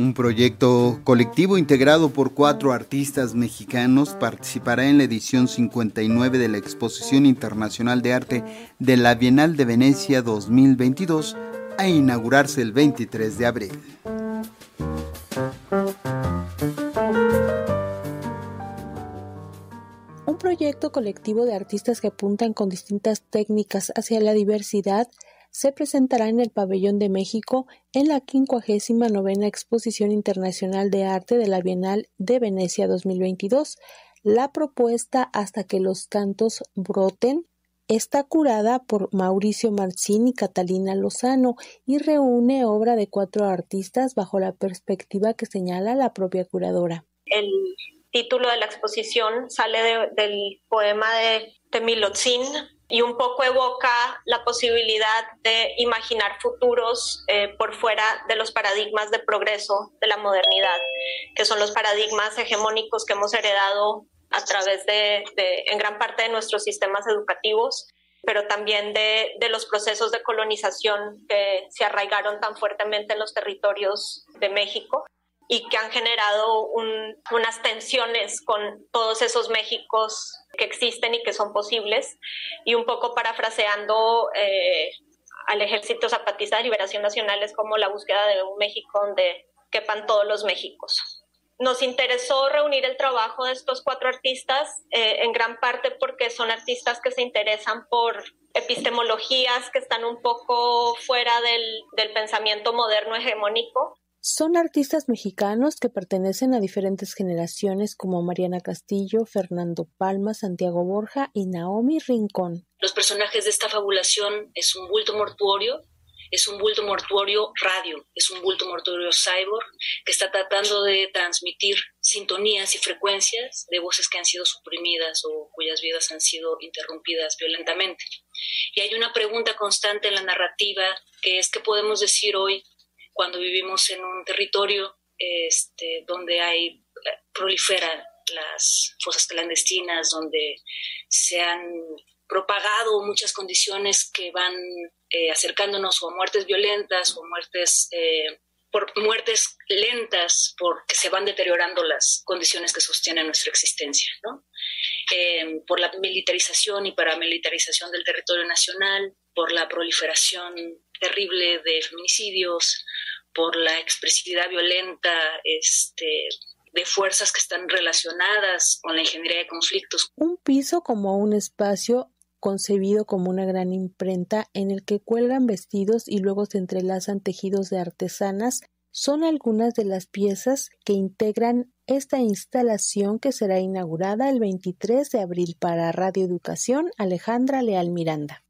Un proyecto colectivo integrado por cuatro artistas mexicanos participará en la edición 59 de la Exposición Internacional de Arte de la Bienal de Venecia 2022 a inaugurarse el 23 de abril. Un proyecto colectivo de artistas que apuntan con distintas técnicas hacia la diversidad se presentará en el Pabellón de México en la 59 Exposición Internacional de Arte de la Bienal de Venecia 2022. La propuesta Hasta que los cantos broten está curada por Mauricio Marcín y Catalina Lozano y reúne obra de cuatro artistas bajo la perspectiva que señala la propia curadora. El título de la exposición sale del poema de y un poco evoca la posibilidad de imaginar futuros eh, por fuera de los paradigmas de progreso de la modernidad, que son los paradigmas hegemónicos que hemos heredado a través de, en gran parte de nuestros sistemas educativos, pero también de, de, los procesos de colonización que se arraigaron tan fuertemente en los territorios de México y que han generado unas tensiones con todos esos Méxicos que existen y que son posibles. Y un poco parafraseando eh, al Ejército Zapatista de Liberación Nacional es como la búsqueda de un México donde quepan todos los Méxicos. Nos interesó reunir el trabajo de estos cuatro artistas, eh, en gran parte porque son artistas que se interesan por epistemologías que están un poco fuera del, del pensamiento moderno hegemónico son artistas mexicanos que pertenecen a diferentes generaciones como Mariana Castillo, Fernando Palma, Santiago Borja y Naomi Rincón. Los personajes de esta fabulación es un bulto mortuorio, es un bulto mortuorio radio, es un bulto mortuorio cyborg que está tratando de transmitir sintonías y frecuencias de voces que han sido suprimidas o cuyas vidas han sido interrumpidas violentamente. Y hay una pregunta constante en la narrativa que es qué podemos decir hoy cuando vivimos en un territorio este, donde hay proliferan las fosas clandestinas, donde se han propagado muchas condiciones que van eh, acercándonos o a muertes violentas o muertes eh, por muertes lentas porque se van deteriorando las condiciones que sostienen nuestra existencia, ¿no? Eh, por la militarización y paramilitarización del territorio nacional, por la proliferación terrible de feminicidios, por la expresividad violenta este, de fuerzas que están relacionadas con la ingeniería de conflictos. Un piso como un espacio concebido como una gran imprenta en el que cuelgan vestidos y luego se entrelazan tejidos de artesanas son algunas de las piezas que integran esta instalación que será inaugurada el 23 de abril para Radio Educación Alejandra Leal Miranda.